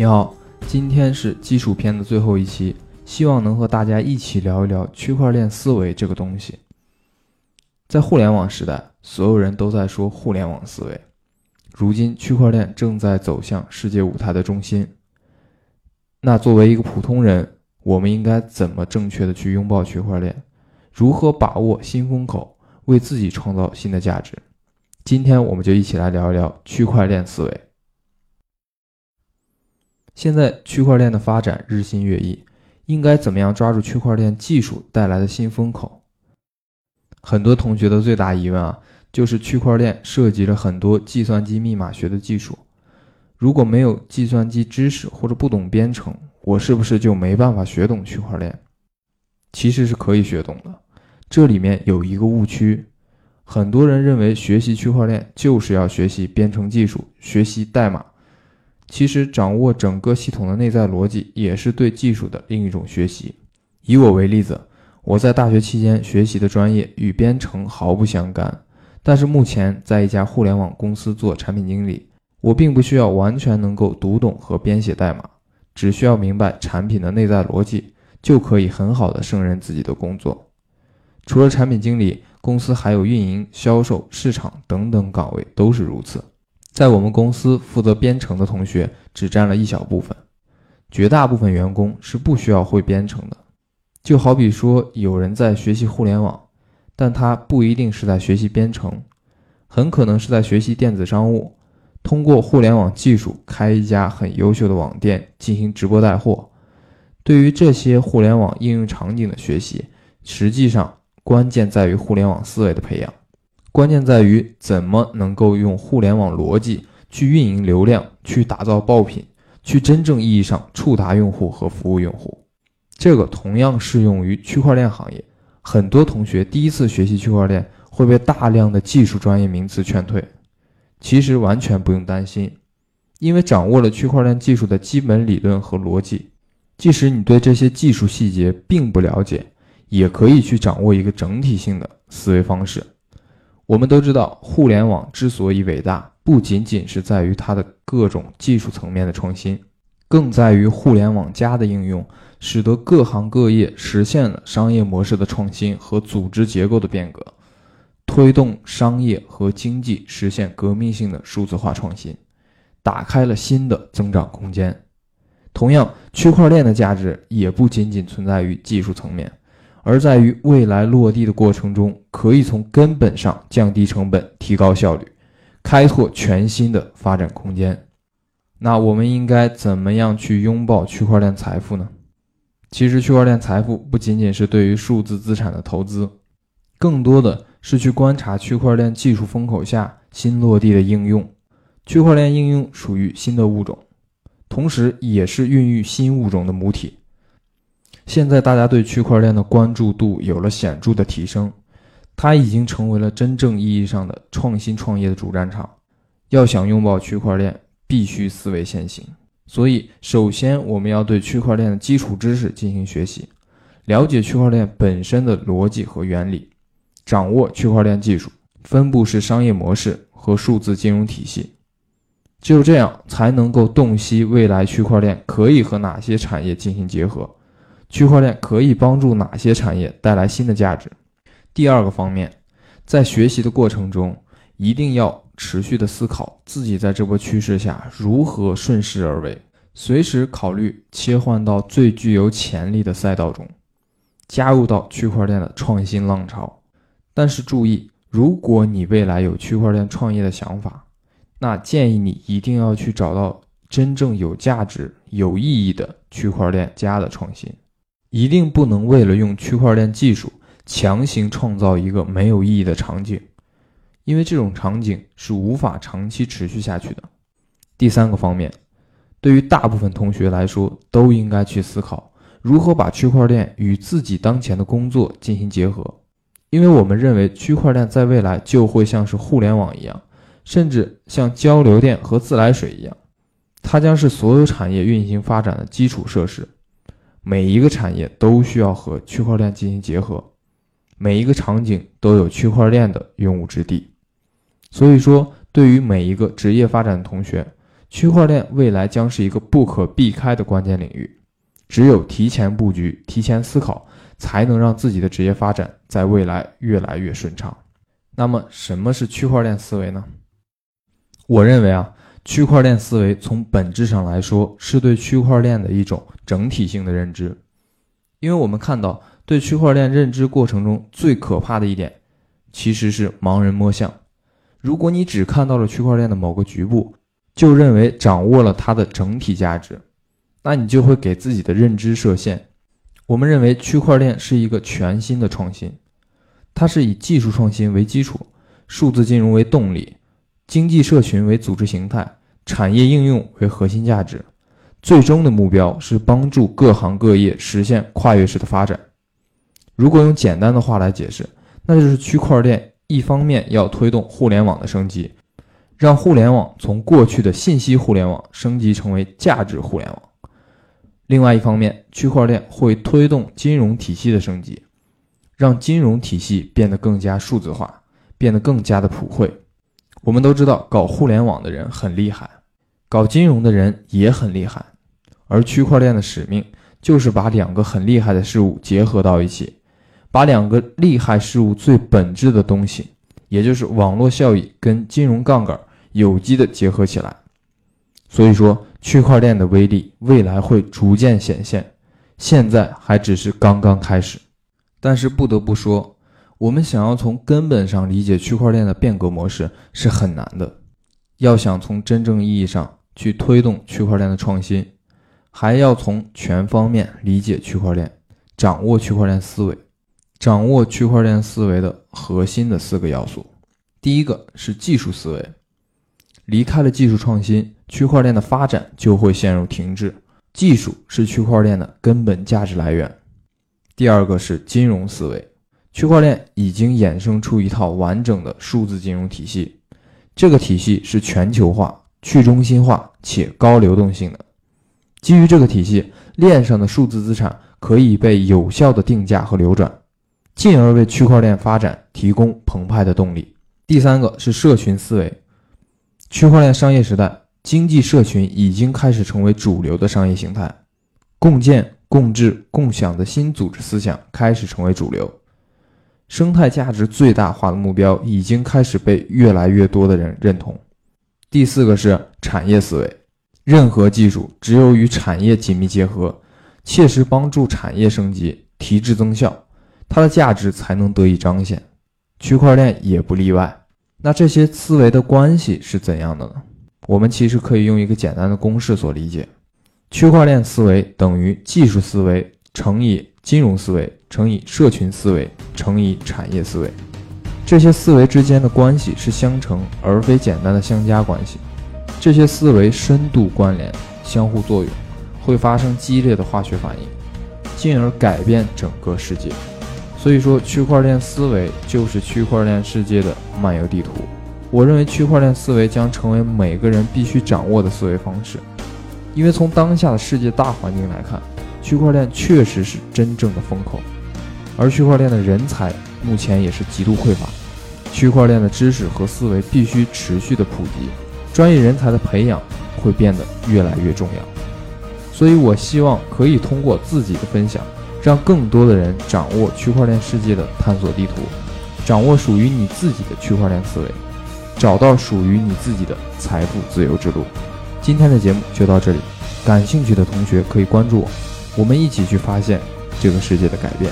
你好，今天是基础篇的最后一期，希望能和大家一起聊一聊区块链思维这个东西。在互联网时代，所有人都在说互联网思维，如今区块链正在走向世界舞台的中心。那作为一个普通人，我们应该怎么正确的去拥抱区块链？如何把握新风口，为自己创造新的价值？今天我们就一起来聊一聊区块链思维。现在区块链的发展日新月异，应该怎么样抓住区块链技术带来的新风口？很多同学的最大疑问啊，就是区块链涉及了很多计算机密码学的技术，如果没有计算机知识或者不懂编程，我是不是就没办法学懂区块链？其实是可以学懂的，这里面有一个误区，很多人认为学习区块链就是要学习编程技术，学习代码。其实，掌握整个系统的内在逻辑也是对技术的另一种学习。以我为例子，我在大学期间学习的专业与编程毫不相干，但是目前在一家互联网公司做产品经理，我并不需要完全能够读懂和编写代码，只需要明白产品的内在逻辑，就可以很好的胜任自己的工作。除了产品经理，公司还有运营、销售、市场等等岗位都是如此。在我们公司负责编程的同学只占了一小部分，绝大部分员工是不需要会编程的。就好比说，有人在学习互联网，但他不一定是在学习编程，很可能是在学习电子商务，通过互联网技术开一家很优秀的网店进行直播带货。对于这些互联网应用场景的学习，实际上关键在于互联网思维的培养。关键在于怎么能够用互联网逻辑去运营流量，去打造爆品，去真正意义上触达用户和服务用户。这个同样适用于区块链行业。很多同学第一次学习区块链会被大量的技术专业名词劝退，其实完全不用担心，因为掌握了区块链技术的基本理论和逻辑，即使你对这些技术细节并不了解，也可以去掌握一个整体性的思维方式。我们都知道，互联网之所以伟大，不仅仅是在于它的各种技术层面的创新，更在于互联网加的应用，使得各行各业实现了商业模式的创新和组织结构的变革，推动商业和经济实现革命性的数字化创新，打开了新的增长空间。同样，区块链的价值也不仅仅存在于技术层面。而在于未来落地的过程中，可以从根本上降低成本、提高效率，开拓全新的发展空间。那我们应该怎么样去拥抱区块链财富呢？其实，区块链财富不仅仅是对于数字资产的投资，更多的是去观察区块链技术风口下新落地的应用。区块链应用属于新的物种，同时也是孕育新物种的母体。现在大家对区块链的关注度有了显著的提升，它已经成为了真正意义上的创新创业的主战场。要想拥抱区块链，必须思维先行。所以，首先我们要对区块链的基础知识进行学习，了解区块链本身的逻辑和原理，掌握区块链技术、分布式商业模式和数字金融体系。只有这样，才能够洞悉未来区块链可以和哪些产业进行结合。区块链可以帮助哪些产业带来新的价值？第二个方面，在学习的过程中，一定要持续的思考自己在这波趋势下如何顺势而为，随时考虑切换到最具有潜力的赛道中，加入到区块链的创新浪潮。但是注意，如果你未来有区块链创业的想法，那建议你一定要去找到真正有价值、有意义的区块链加的创新。一定不能为了用区块链技术强行创造一个没有意义的场景，因为这种场景是无法长期持续下去的。第三个方面，对于大部分同学来说，都应该去思考如何把区块链与自己当前的工作进行结合，因为我们认为区块链在未来就会像是互联网一样，甚至像交流电和自来水一样，它将是所有产业运行发展的基础设施。每一个产业都需要和区块链进行结合，每一个场景都有区块链的用武之地。所以说，对于每一个职业发展的同学，区块链未来将是一个不可避开的关键领域。只有提前布局、提前思考，才能让自己的职业发展在未来越来越顺畅。那么，什么是区块链思维呢？我认为啊，区块链思维从本质上来说，是对区块链的一种整体性的认知。因为我们看到，对区块链认知过程中最可怕的一点，其实是盲人摸象。如果你只看到了区块链的某个局部，就认为掌握了它的整体价值。那你就会给自己的认知设限。我们认为区块链是一个全新的创新，它是以技术创新为基础，数字金融为动力，经济社群为组织形态，产业应用为核心价值，最终的目标是帮助各行各业实现跨越式的发展。如果用简单的话来解释，那就是区块链一方面要推动互联网的升级，让互联网从过去的信息互联网升级成为价值互联网。另外一方面，区块链会推动金融体系的升级，让金融体系变得更加数字化，变得更加的普惠。我们都知道，搞互联网的人很厉害，搞金融的人也很厉害，而区块链的使命就是把两个很厉害的事物结合到一起，把两个厉害事物最本质的东西，也就是网络效益跟金融杠杆有机的结合起来。所以说。区块链的威力未来会逐渐显现，现在还只是刚刚开始。但是不得不说，我们想要从根本上理解区块链的变革模式是很难的。要想从真正意义上去推动区块链的创新，还要从全方面理解区块链，掌握区块链思维，掌握区块链思维的核心的四个要素。第一个是技术思维，离开了技术创新。区块链的发展就会陷入停滞，技术是区块链的根本价值来源。第二个是金融思维，区块链已经衍生出一套完整的数字金融体系，这个体系是全球化、去中心化且高流动性的。基于这个体系，链上的数字资产可以被有效的定价和流转，进而为区块链发展提供澎湃的动力。第三个是社群思维，区块链商业时代。经济社群已经开始成为主流的商业形态，共建、共治、共享的新组织思想开始成为主流，生态价值最大化的目标已经开始被越来越多的人认同。第四个是产业思维，任何技术只有与产业紧密结合，切实帮助产业升级、提质增效，它的价值才能得以彰显。区块链也不例外。那这些思维的关系是怎样的呢？我们其实可以用一个简单的公式所理解：区块链思维等于技术思维乘以金融思维乘以社群思维乘以产业思维。这些思维之间的关系是相乘，而非简单的相加关系。这些思维深度关联、相互作用，会发生激烈的化学反应，进而改变整个世界。所以说，区块链思维就是区块链世界的漫游地图。我认为区块链思维将成为每个人必须掌握的思维方式，因为从当下的世界大环境来看，区块链确实是真正的风口，而区块链的人才目前也是极度匮乏，区块链的知识和思维必须持续的普及，专业人才的培养会变得越来越重要，所以我希望可以通过自己的分享，让更多的人掌握区块链世界的探索地图，掌握属于你自己的区块链思维。找到属于你自己的财富自由之路。今天的节目就到这里，感兴趣的同学可以关注我，我们一起去发现这个世界的改变。